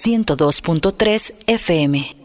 102.3 FM.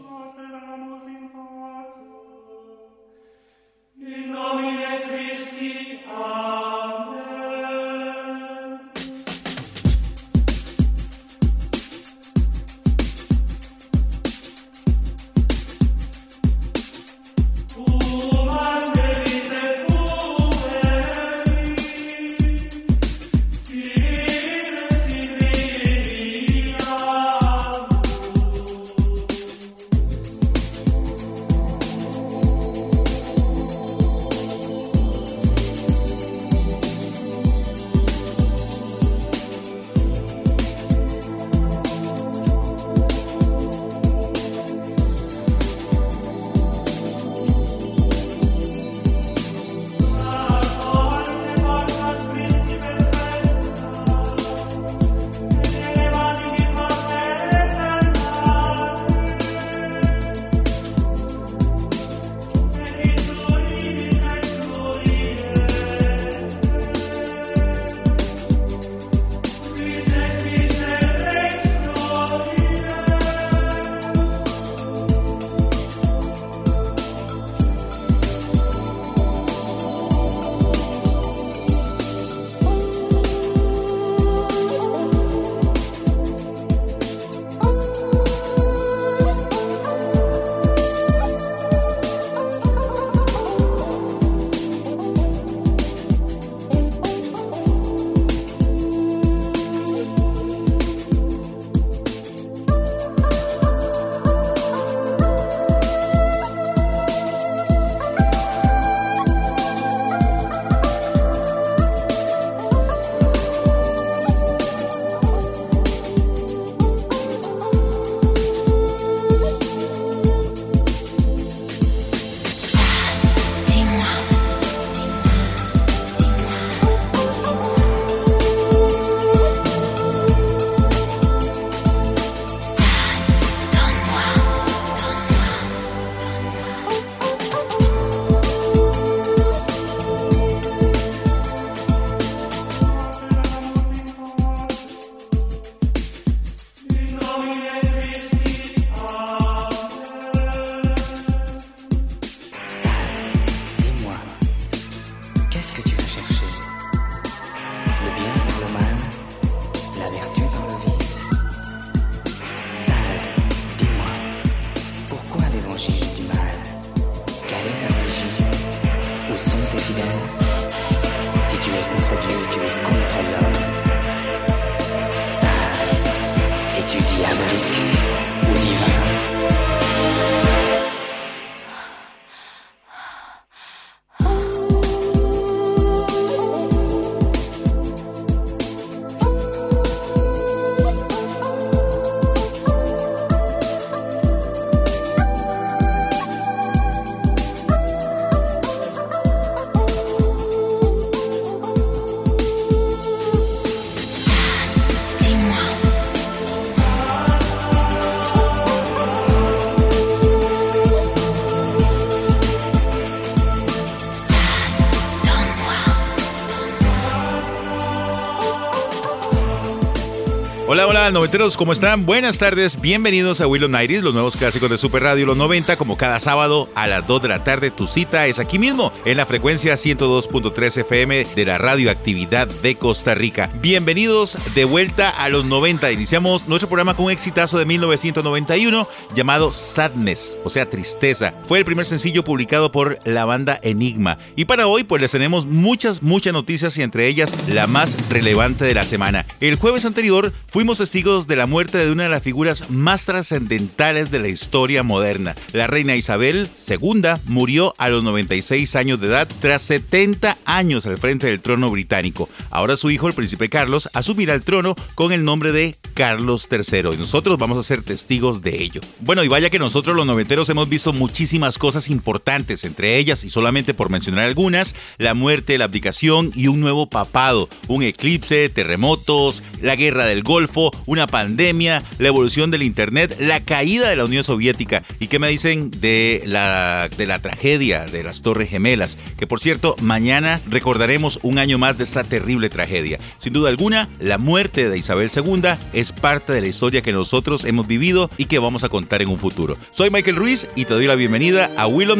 Hola, noventeros, ¿cómo están? Buenas tardes, bienvenidos a Willow Nighties, los nuevos clásicos de Super Radio Los 90, como cada sábado a las 2 de la tarde. Tu cita es aquí mismo, en la frecuencia 102.3 FM de la radioactividad de Costa Rica. Bienvenidos de vuelta a los 90. Iniciamos nuestro programa con un exitazo de 1991 llamado Sadness, o sea, tristeza. Fue el primer sencillo publicado por la banda Enigma. Y para hoy, pues les tenemos muchas, muchas noticias y entre ellas la más relevante de la semana. El jueves anterior Fuimos testigos de la muerte de una de las figuras más trascendentales de la historia moderna. La reina Isabel II murió a los 96 años de edad tras 70 años al frente del trono británico. Ahora su hijo, el príncipe Carlos, asumirá el trono con el nombre de Carlos III y nosotros vamos a ser testigos de ello. Bueno, y vaya que nosotros los noventeros hemos visto muchísimas cosas importantes, entre ellas, y solamente por mencionar algunas, la muerte, la abdicación y un nuevo papado, un eclipse, terremotos, la guerra del Golfo, una pandemia, la evolución del Internet, la caída de la Unión Soviética. ¿Y qué me dicen de la, de la tragedia de las Torres Gemelas? Que por cierto, mañana recordaremos un año más de esta terrible tragedia. Sin duda alguna, la muerte de Isabel II es parte de la historia que nosotros hemos vivido y que vamos a contar en un futuro. Soy Michael Ruiz y te doy la bienvenida a Will of.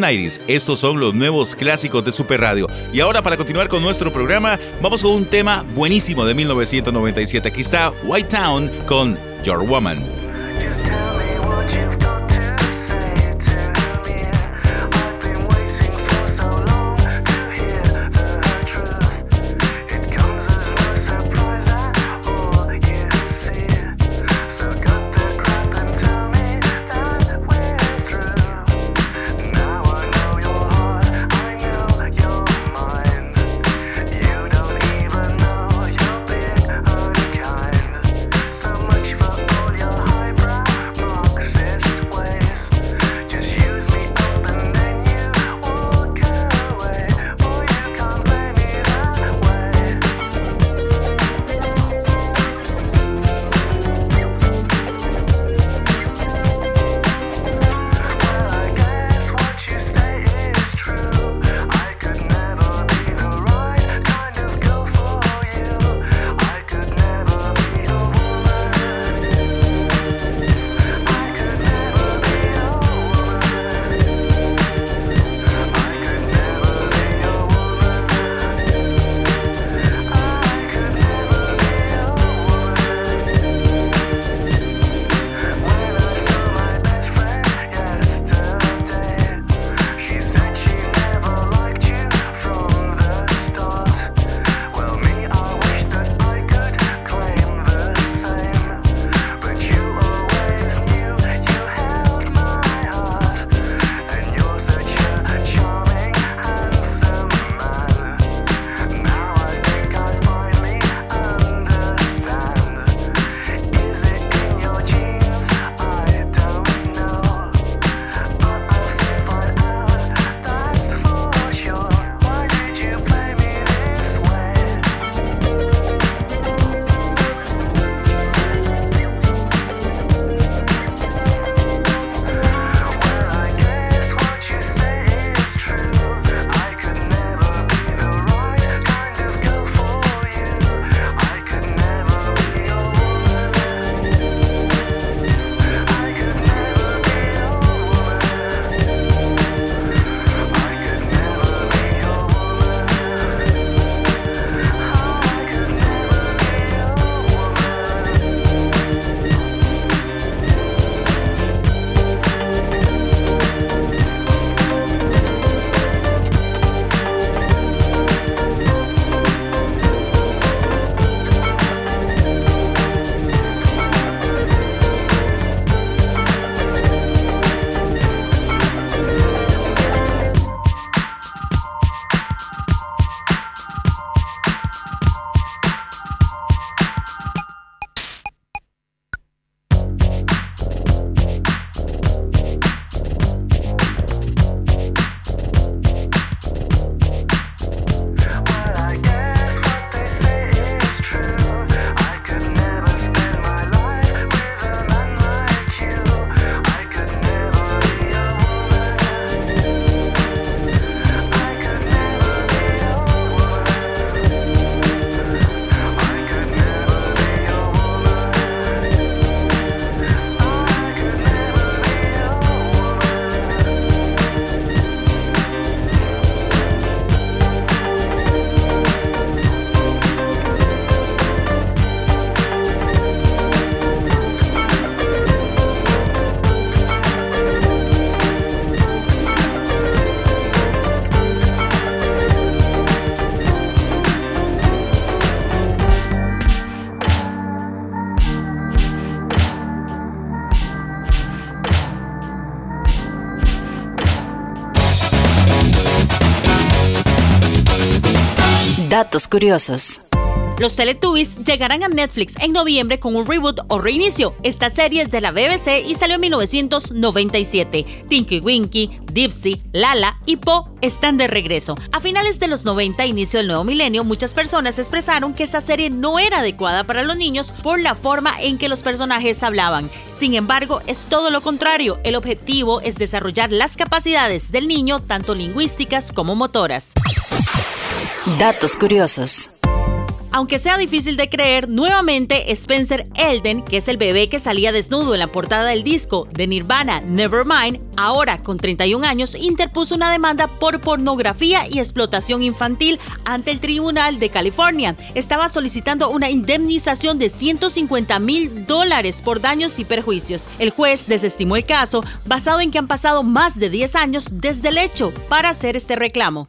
Estos son los nuevos clásicos de Super Radio. Y ahora para continuar con nuestro programa, vamos con un tema buenísimo de 1997. Aquí está White Town con Your Woman. Curiosos. Los Teletubbies llegarán a Netflix en noviembre con un reboot o reinicio. Esta serie es de la BBC y salió en 1997. Tinky Winky, Dipsy, Lala y Po están de regreso. A finales de los 90, inicio del nuevo milenio, muchas personas expresaron que esta serie no era adecuada para los niños por la forma en que los personajes hablaban. Sin embargo, es todo lo contrario. El objetivo es desarrollar las capacidades del niño, tanto lingüísticas como motoras. Datos curiosos. Aunque sea difícil de creer, nuevamente Spencer Elden, que es el bebé que salía desnudo en la portada del disco de Nirvana Nevermind, ahora con 31 años, interpuso una demanda por pornografía y explotación infantil ante el Tribunal de California. Estaba solicitando una indemnización de 150 mil dólares por daños y perjuicios. El juez desestimó el caso basado en que han pasado más de 10 años desde el hecho para hacer este reclamo.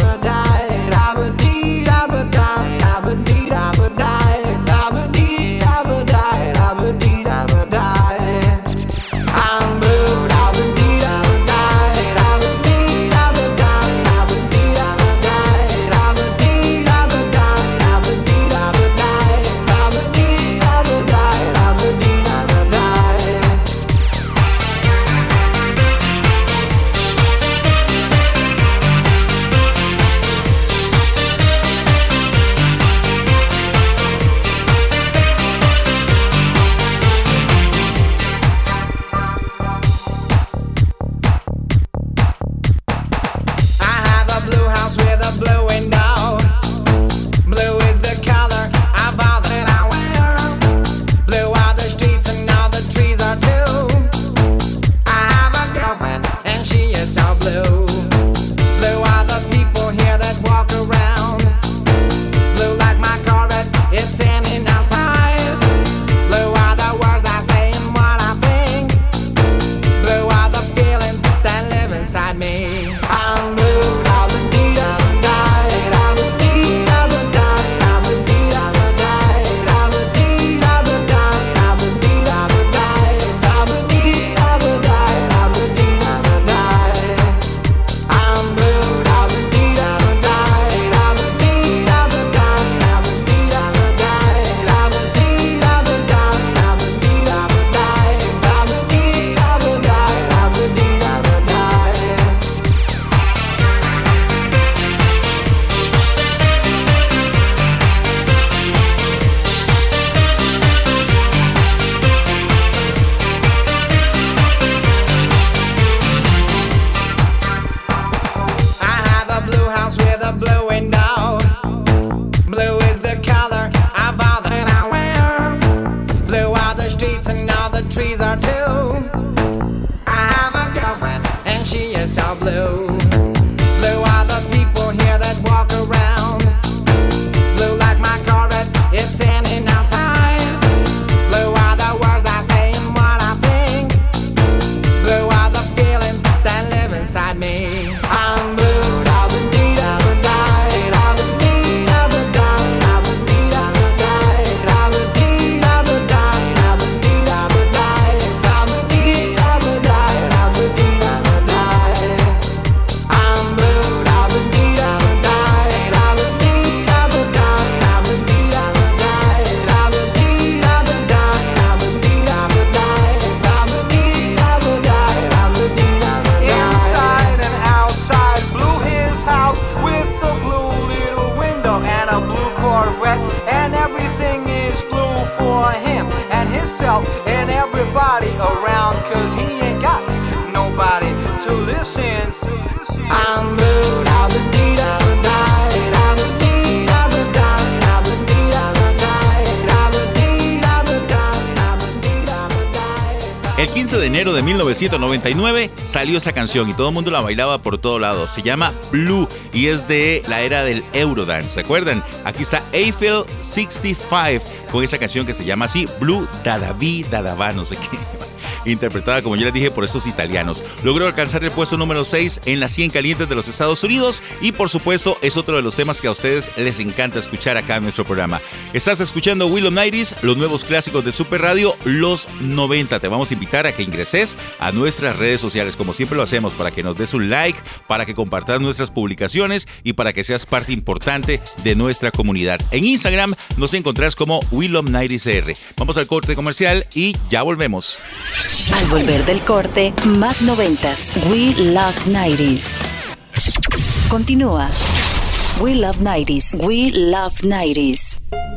Blue de 1999 salió esa canción y todo el mundo la bailaba por todos lados. Se llama Blue y es de la era del Eurodance. ¿Se acuerdan? Aquí está Eiffel 65 con esa canción que se llama así Blue Dadaví Dadavá, no sé qué interpretada, como ya les dije, por estos italianos. Logró alcanzar el puesto número 6 en las 100 calientes de los Estados Unidos y, por supuesto, es otro de los temas que a ustedes les encanta escuchar acá en nuestro programa. Estás escuchando Willow Nighties, los nuevos clásicos de Super Radio, los 90. Te vamos a invitar a que ingreses a nuestras redes sociales, como siempre lo hacemos, para que nos des un like, para que compartas nuestras publicaciones y para que seas parte importante de nuestra comunidad. En Instagram nos encontrás como Willow Nighties R. Vamos al corte comercial y ya volvemos. Al volver del corte, más noventas. We Love 90s. Continúa. We Love 90s. We Love 90s.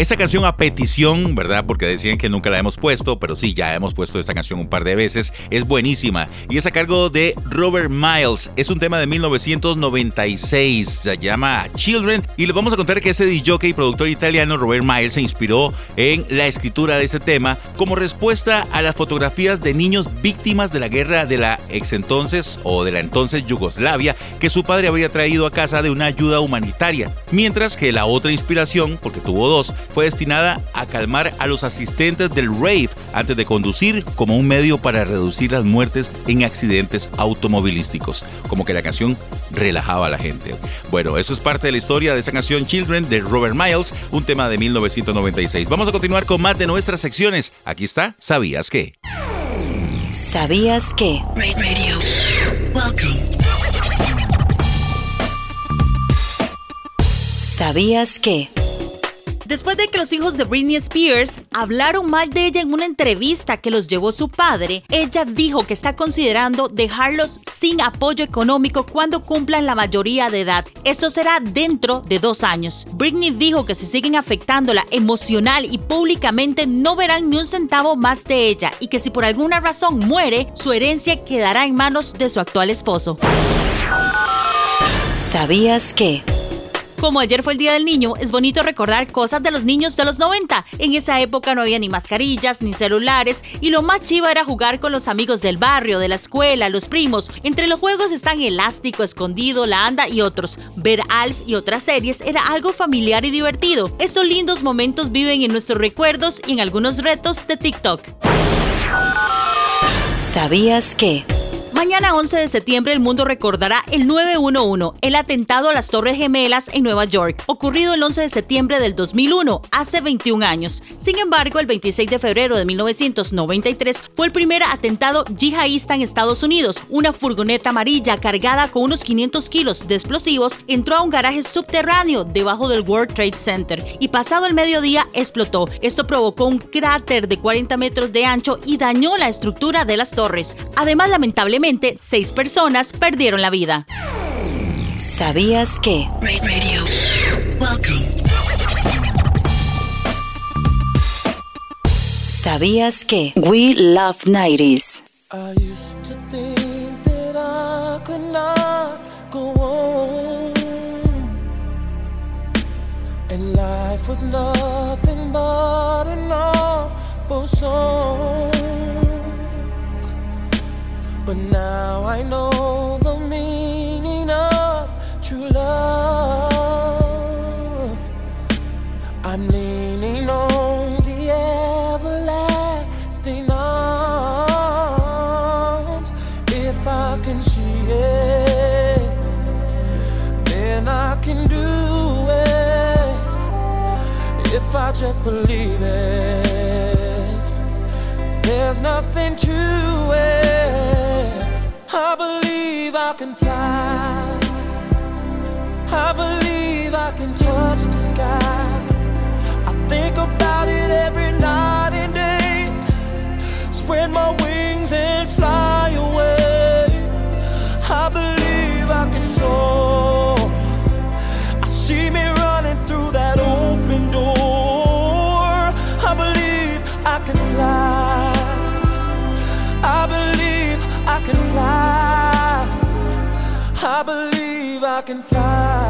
Esta canción a petición, ¿verdad? Porque decían que nunca la hemos puesto, pero sí, ya hemos puesto esta canción un par de veces. Es buenísima y es a cargo de Robert Miles. Es un tema de 1996, se llama Children y les vamos a contar que este DJ y productor italiano Robert Miles se inspiró en la escritura de ese tema como respuesta a las fotografías de niños víctimas de la guerra de la ex entonces o de la entonces Yugoslavia que su padre había traído a casa de una ayuda humanitaria. Mientras que la otra inspiración, porque tuvo dos, fue destinada a calmar a los asistentes del rave antes de conducir como un medio para reducir las muertes en accidentes automovilísticos. Como que la canción relajaba a la gente. Bueno, eso es parte de la historia de esa canción Children de Robert Miles, un tema de 1996. Vamos a continuar con más de nuestras secciones. Aquí está, ¿sabías qué? ¿Sabías qué? Welcome. ¿Sabías qué? Después de que los hijos de Britney Spears hablaron mal de ella en una entrevista que los llevó su padre, ella dijo que está considerando dejarlos sin apoyo económico cuando cumplan la mayoría de edad. Esto será dentro de dos años. Britney dijo que si siguen afectándola emocional y públicamente no verán ni un centavo más de ella y que si por alguna razón muere, su herencia quedará en manos de su actual esposo. ¿Sabías que? Como ayer fue el Día del Niño, es bonito recordar cosas de los niños de los 90. En esa época no había ni mascarillas, ni celulares, y lo más chiva era jugar con los amigos del barrio, de la escuela, los primos. Entre los juegos están Elástico, Escondido, La Anda y otros. Ver Alf y otras series era algo familiar y divertido. Estos lindos momentos viven en nuestros recuerdos y en algunos retos de TikTok. ¿Sabías que? Mañana 11 de septiembre el mundo recordará el 911, el atentado a las Torres Gemelas en Nueva York, ocurrido el 11 de septiembre del 2001, hace 21 años. Sin embargo, el 26 de febrero de 1993 fue el primer atentado yihadista en Estados Unidos. Una furgoneta amarilla cargada con unos 500 kilos de explosivos entró a un garaje subterráneo debajo del World Trade Center y pasado el mediodía explotó. Esto provocó un cráter de 40 metros de ancho y dañó la estructura de las torres. Además, lamentablemente, seis personas perdieron la vida. ¿Sabías que? Radio. ¿Sabías que? We Love 90s. I used to think that I could not go on. And life was nothing but an awful song. But now I know the meaning of true love. I'm leaning on the everlasting arms. If I can see it, then I can do it. If I just believe it, there's nothing to it. I believe I can fly. I believe I can touch the sky. I think about it every night and day. Spread my wings I believe I can fly.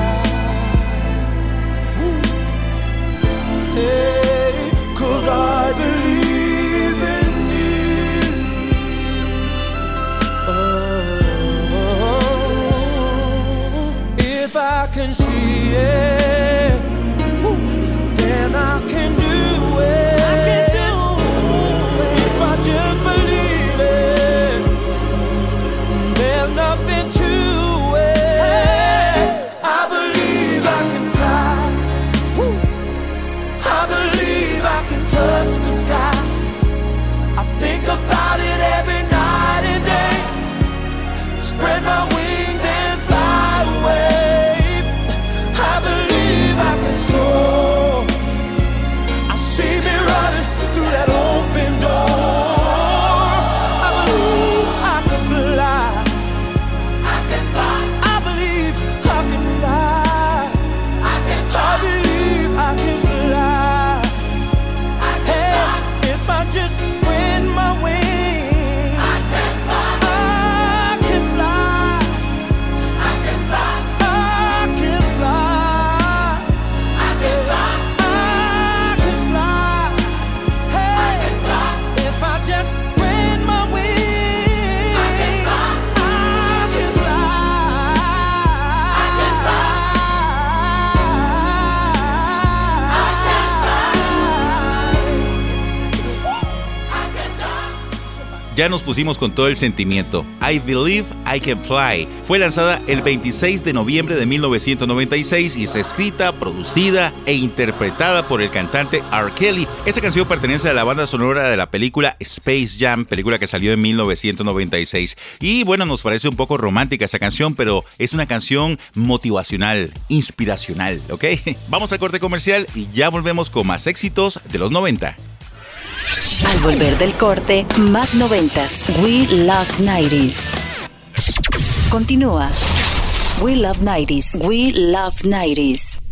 Ya nos pusimos con todo el sentimiento. I Believe I Can Fly fue lanzada el 26 de noviembre de 1996 y está escrita, producida e interpretada por el cantante R. Kelly. Esta canción pertenece a la banda sonora de la película Space Jam, película que salió en 1996. Y bueno, nos parece un poco romántica esa canción, pero es una canción motivacional, inspiracional, ¿ok? Vamos al corte comercial y ya volvemos con más éxitos de los 90. Al volver del corte, más noventas. We Love 90s. Continúa. We Love 90s. We Love 90s.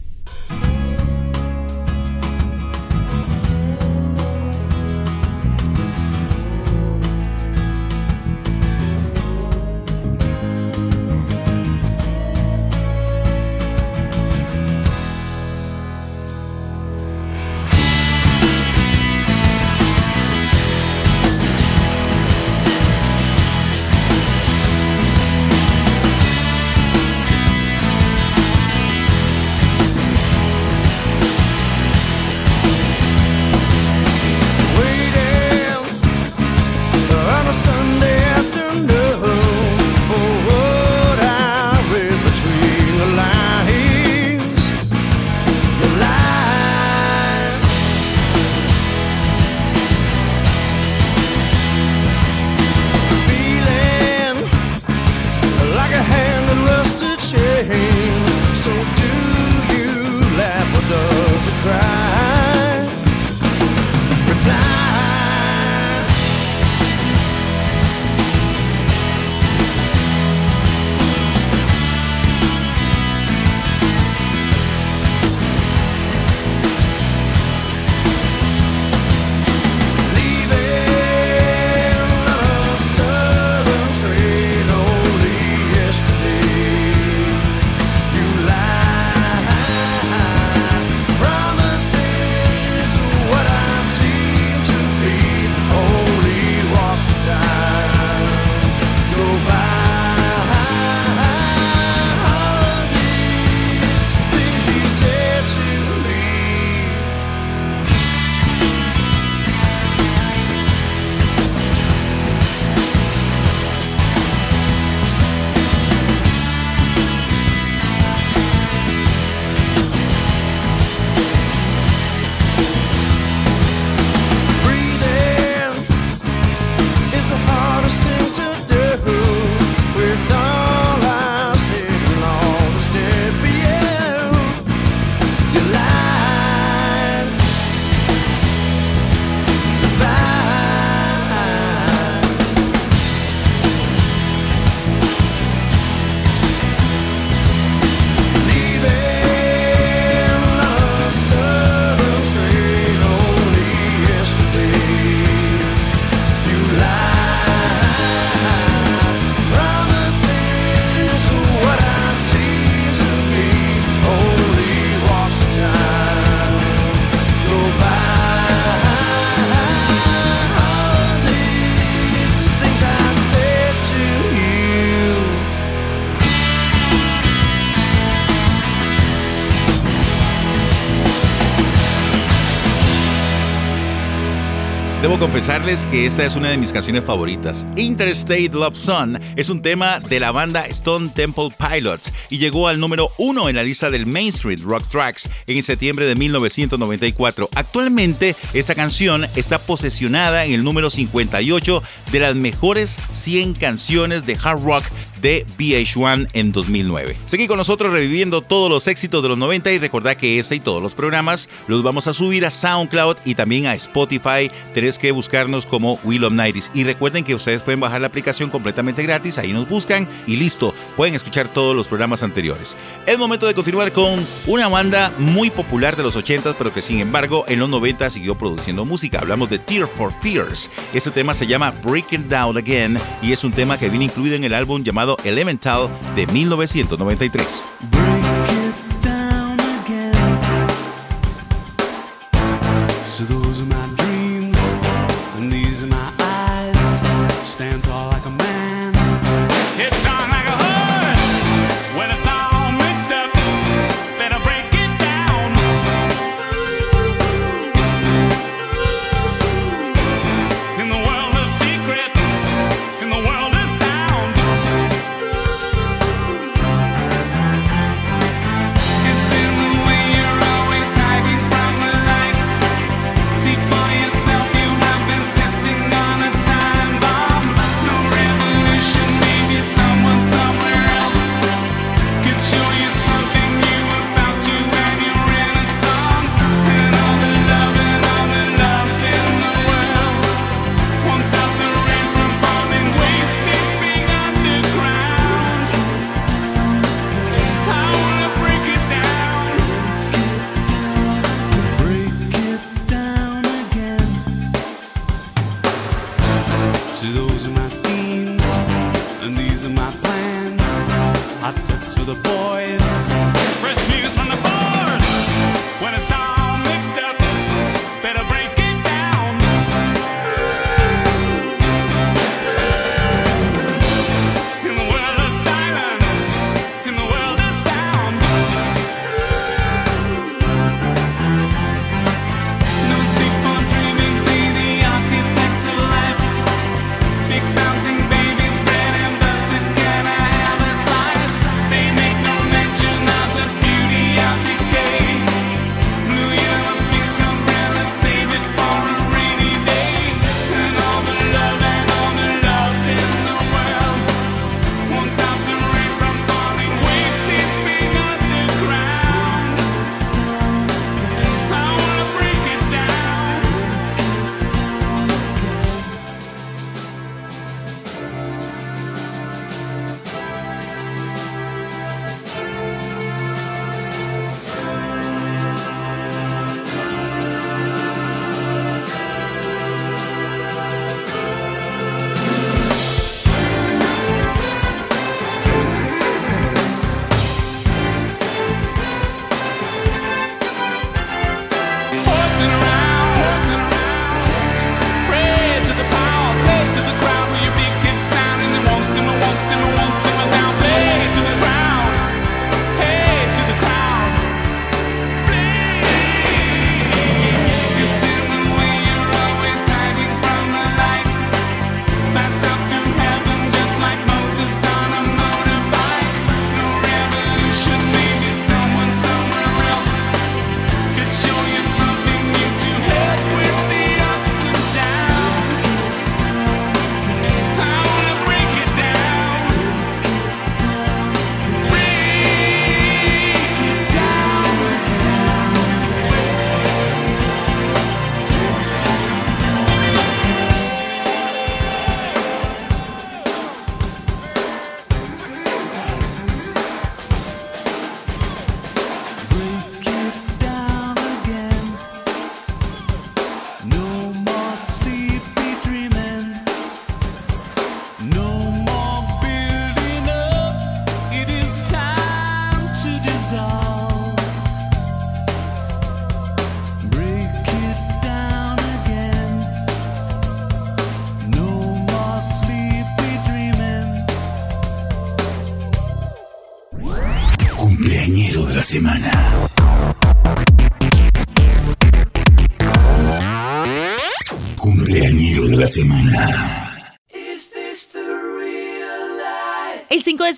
Confesarles que esta es una de mis canciones favoritas. Interstate Love Song es un tema de la banda Stone Temple Pilots y llegó al número uno en la lista del Main Street Rock Tracks en septiembre de 1994. Actualmente, esta canción está posesionada en el número 58 de las mejores 100 canciones de hard rock de VH1 en 2009. Seguí con nosotros reviviendo todos los éxitos de los 90 y recordad que este y todos los programas los vamos a subir a SoundCloud y también a Spotify. Tenés que buscarnos como Will of Nighties. Y recuerden que ustedes pueden bajar la aplicación completamente gratis, ahí nos buscan y listo, pueden escuchar todos los programas anteriores. Es momento de continuar con una banda muy popular de los 80 pero que sin embargo en los 90 siguió produciendo música. Hablamos de Tear for Fears. Este tema se llama Breaking Down Again y es un tema que viene incluido en el álbum llamado Elemental de 1993.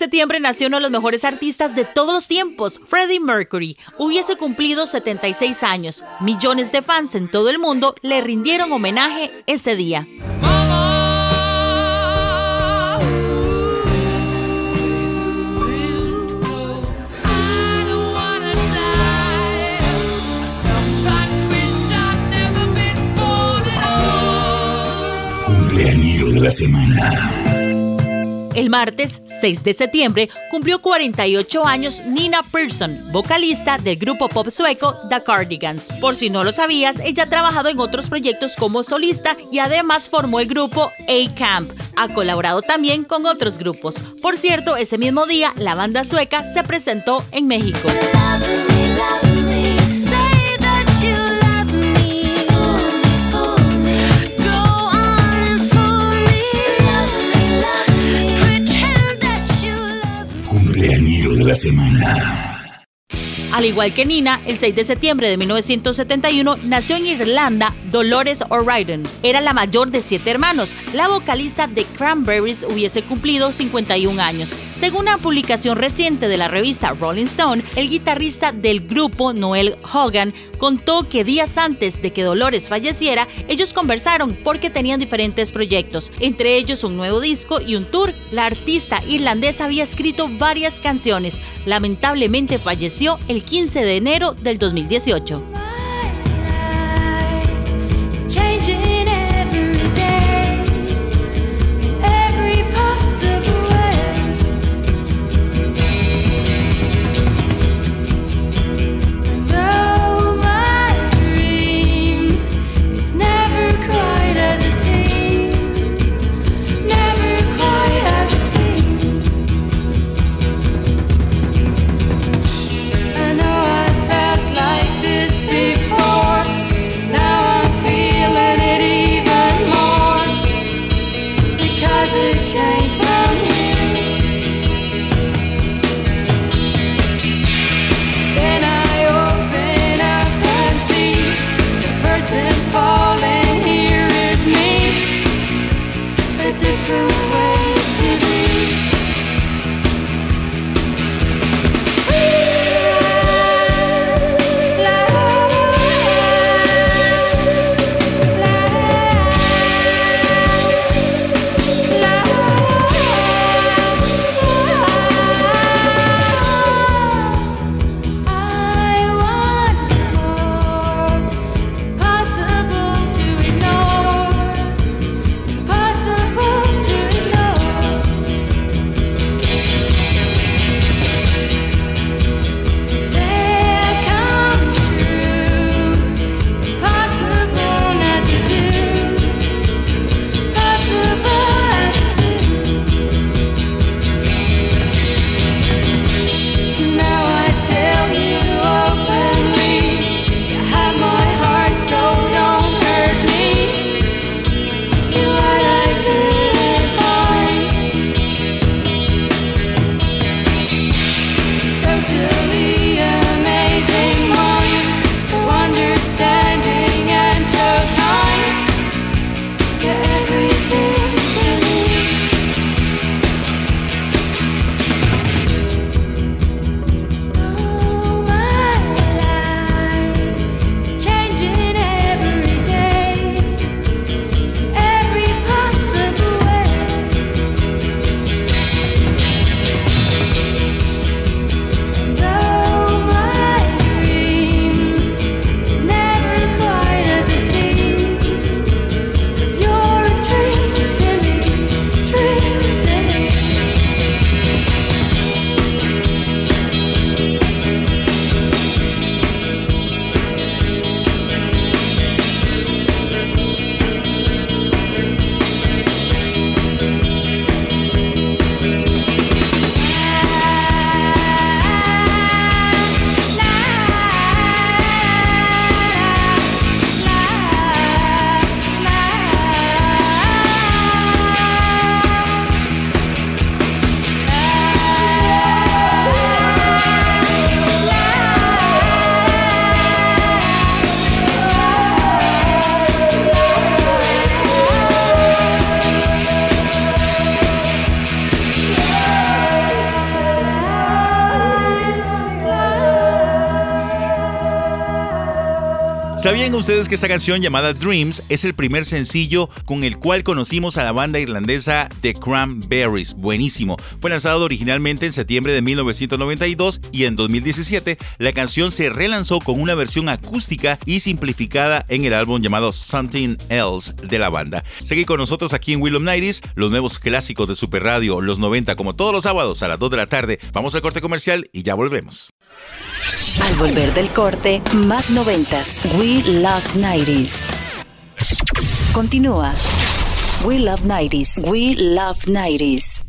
Septiembre nació uno de los mejores artistas de todos los tiempos, Freddie Mercury. Hubiese cumplido 76 años. Millones de fans en todo el mundo le rindieron homenaje ese día. Cumpleañero de la semana. El martes 6 de septiembre cumplió 48 años Nina Persson, vocalista del grupo pop sueco The Cardigans. Por si no lo sabías, ella ha trabajado en otros proyectos como solista y además formó el grupo A-Camp. Ha colaborado también con otros grupos. Por cierto, ese mismo día la banda sueca se presentó en México. De la semana. Al igual que Nina, el 6 de septiembre de 1971 nació en Irlanda Dolores O'Riordan. Era la mayor de siete hermanos. La vocalista de Cranberries hubiese cumplido 51 años. Según una publicación reciente de la revista Rolling Stone, el guitarrista del grupo Noel Hogan contó que días antes de que Dolores falleciera, ellos conversaron porque tenían diferentes proyectos, entre ellos un nuevo disco y un tour. La artista irlandesa había escrito varias canciones. Lamentablemente falleció el 15 de enero del 2018. ¿Sabían ustedes que esta canción llamada Dreams es el primer sencillo con el cual conocimos a la banda irlandesa The Cranberries? Buenísimo. Fue lanzado originalmente en septiembre de 1992 y en 2017 la canción se relanzó con una versión acústica y simplificada en el álbum llamado Something Else de la banda. Seguí con nosotros aquí en Willow Nighties, los nuevos clásicos de Super Radio, los 90 como todos los sábados a las 2 de la tarde. Vamos al corte comercial y ya volvemos. Al volver del corte, más noventas. We Love 90s. Continúa. We Love 90s. We Love 90s.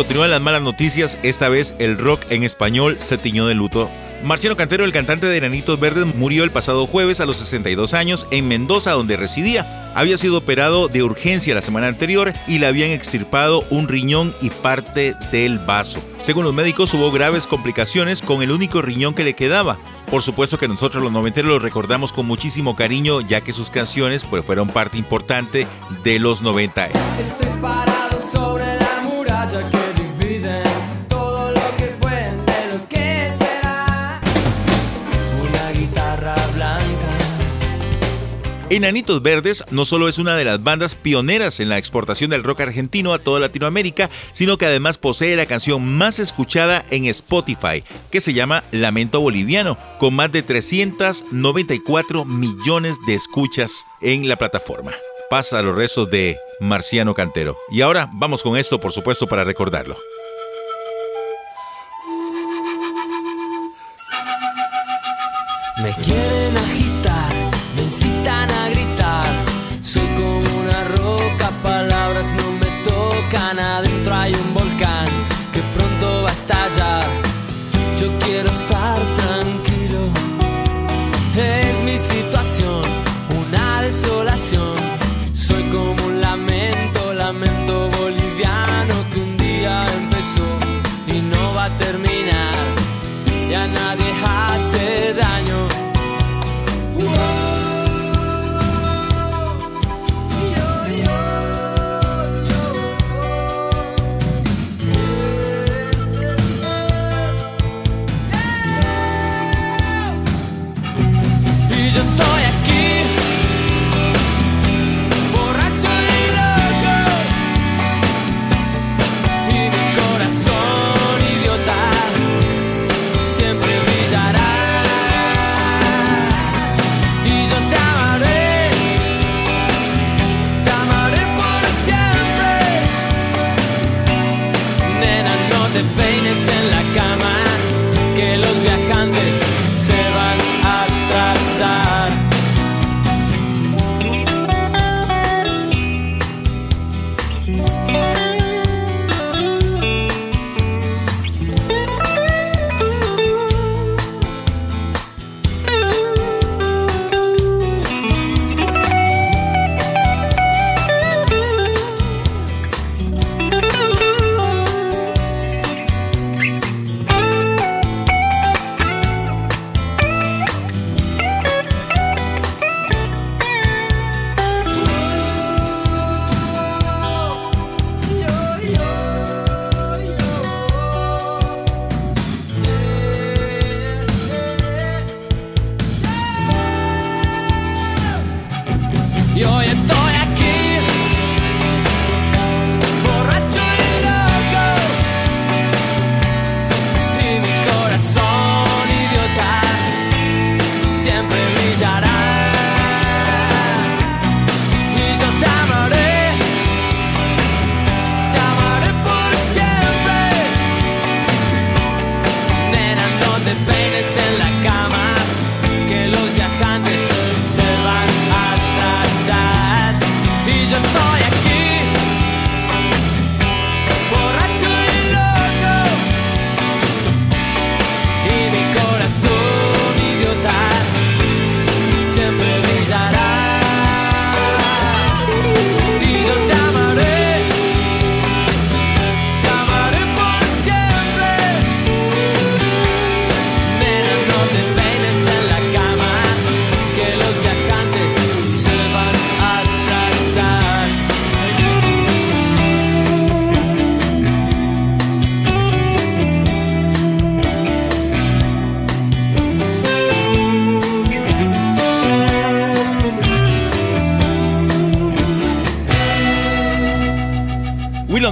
Continúan las malas noticias. Esta vez el rock en español se tiñó de luto. Marciano Cantero, el cantante de Enanitos Verdes, murió el pasado jueves a los 62 años en Mendoza, donde residía. Había sido operado de urgencia la semana anterior y le habían extirpado un riñón y parte del vaso. Según los médicos, hubo graves complicaciones con el único riñón que le quedaba. Por supuesto que nosotros los noventeros lo recordamos con muchísimo cariño, ya que sus canciones pues, fueron parte importante de los 90. Estoy parado Enanitos Verdes no solo es una de las bandas pioneras en la exportación del rock argentino a toda Latinoamérica, sino que además posee la canción más escuchada en Spotify, que se llama Lamento Boliviano, con más de 394 millones de escuchas en la plataforma. Pasa a los restos de Marciano Cantero. Y ahora vamos con esto, por supuesto, para recordarlo. Me quieren agitar, incitan a gritar. Soy como una roca, palabras no me tocan. Adentro hay un volcán que pronto va a estallar. Yo quiero estar tranquilo. Es mi situación, una desolación.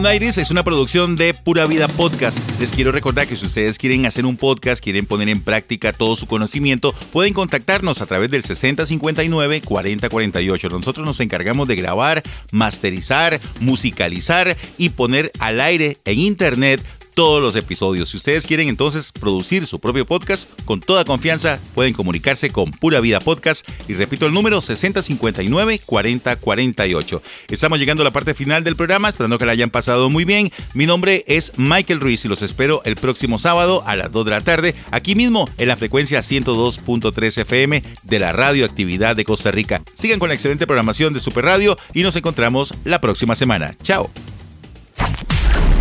Nighties es una producción de Pura Vida Podcast. Les quiero recordar que si ustedes quieren hacer un podcast, quieren poner en práctica todo su conocimiento, pueden contactarnos a través del 6059-4048. Nosotros nos encargamos de grabar, masterizar, musicalizar y poner al aire en internet todos los episodios. Si ustedes quieren entonces producir su propio podcast, con toda confianza pueden comunicarse con Pura Vida Podcast y repito el número 6059-4048. Estamos llegando a la parte final del programa, esperando que la hayan pasado muy bien. Mi nombre es Michael Ruiz y los espero el próximo sábado a las 2 de la tarde, aquí mismo en la frecuencia 102.3 FM de la Radioactividad de Costa Rica. Sigan con la excelente programación de Super Radio y nos encontramos la próxima semana. Chao.